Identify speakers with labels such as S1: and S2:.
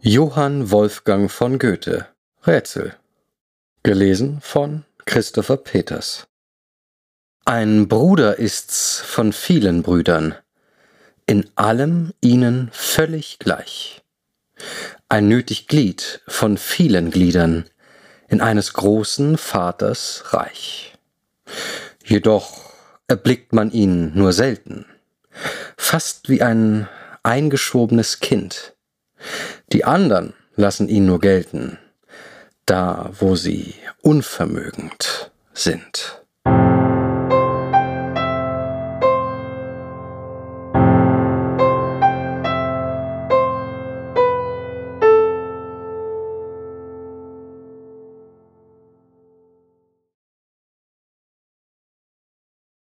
S1: Johann Wolfgang von Goethe Rätsel Gelesen von Christopher Peters Ein Bruder ist's von vielen Brüdern, in allem ihnen völlig gleich. Ein nötig Glied von vielen Gliedern, in eines großen Vaters Reich. Jedoch erblickt man ihn nur selten, fast wie ein eingeschobenes Kind, die andern lassen ihn nur gelten, da wo sie unvermögend sind.